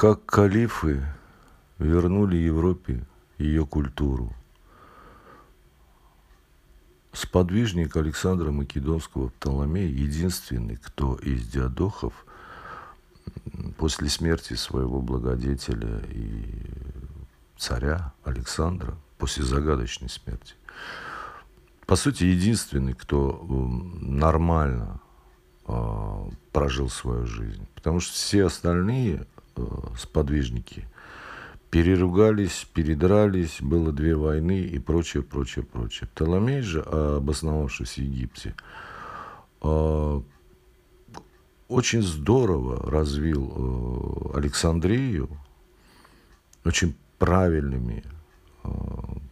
как калифы вернули Европе ее культуру. Сподвижник Александра Македонского Птоломея единственный, кто из диадохов после смерти своего благодетеля и царя Александра, после загадочной смерти, по сути, единственный, кто нормально э, прожил свою жизнь. Потому что все остальные сподвижники переругались, передрались, было две войны и прочее, прочее, прочее. Птоломей же, обосновавшись в Египте, э, очень здорово развил э, Александрию, очень правильными э,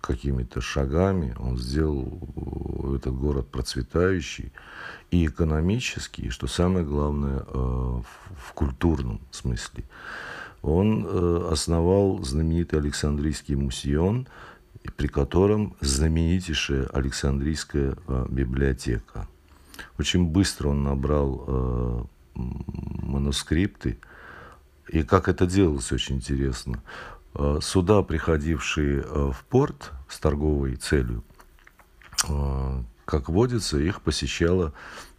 какими-то шагами он сделал этот город процветающий и экономический, и, что самое главное, э, в культурном смысле. Он э, основал знаменитый Александрийский мусион, при котором знаменитейшая Александрийская э, библиотека. Очень быстро он набрал манускрипты, и как это делалось, очень интересно. Суда, приходившие в порт с торговой целью, как водится, их посещала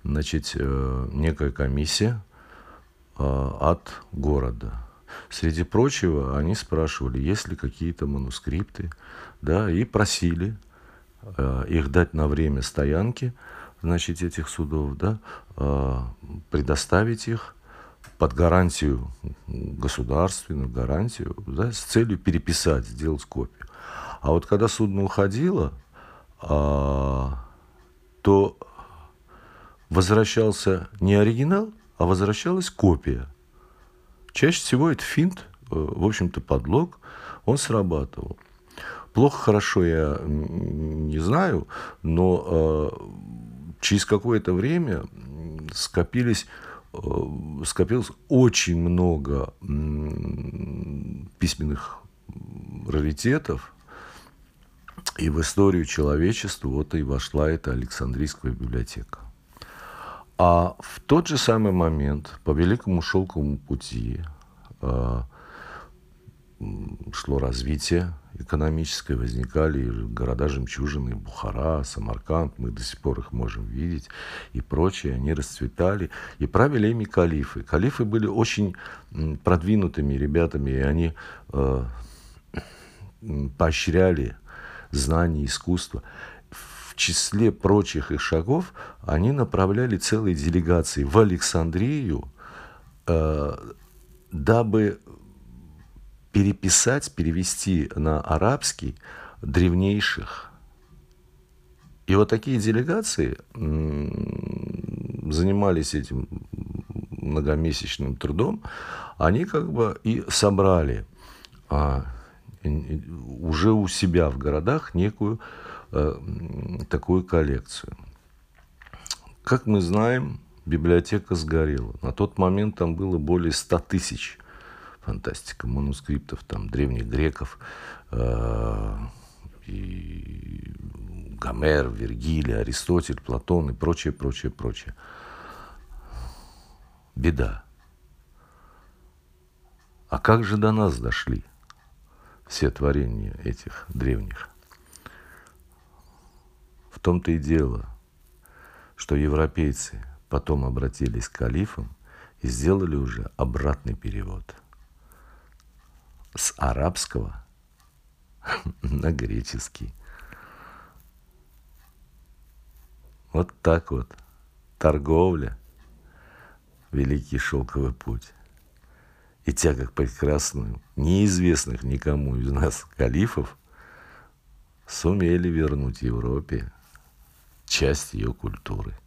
значит, некая комиссия от города. Среди прочего, они спрашивали, есть ли какие-то манускрипты, да, и просили э, их дать на время стоянки, значит, этих судов, да, э, предоставить их под гарантию, государственную гарантию, да, с целью переписать, сделать копию. А вот когда судно уходило, э, то возвращался не оригинал, а возвращалась копия – Чаще всего это финт, э, в общем-то, подлог, он срабатывал. Плохо, хорошо я не знаю, но э, через какое-то время скопились, скопилось очень много письменных раритетов, и в историю человечества вот и вошла эта Александрийская библиотека. А в тот же самый момент по Великому Шелковому пути э, шло развитие экономическое, возникали города-жемчужины, Бухара, Самарканд, мы до сих пор их можем видеть, и прочее, они расцветали, и правили ими калифы. Калифы были очень продвинутыми ребятами, и они э, поощряли знания, искусство числе прочих их шагов они направляли целые делегации в Александрию, э, дабы переписать, перевести на арабский древнейших. И вот такие делегации занимались этим многомесячным трудом, они как бы и собрали а, уже у себя в городах некую Э, такую коллекцию. Как мы знаем, библиотека сгорела. На тот момент там было более 100 тысяч фантастика манускриптов там древних греков э, и Гомер, Вергилий, Аристотель, Платон и прочее, прочее, прочее. Беда. А как же до нас дошли все творения этих древних? В том-то и дело, что европейцы потом обратились к калифам и сделали уже обратный перевод с арабского на греческий. Вот так вот. Торговля, великий шелковый путь. И тяга к прекрасным, неизвестных никому из нас калифов сумели вернуть Европе часть ее культуры.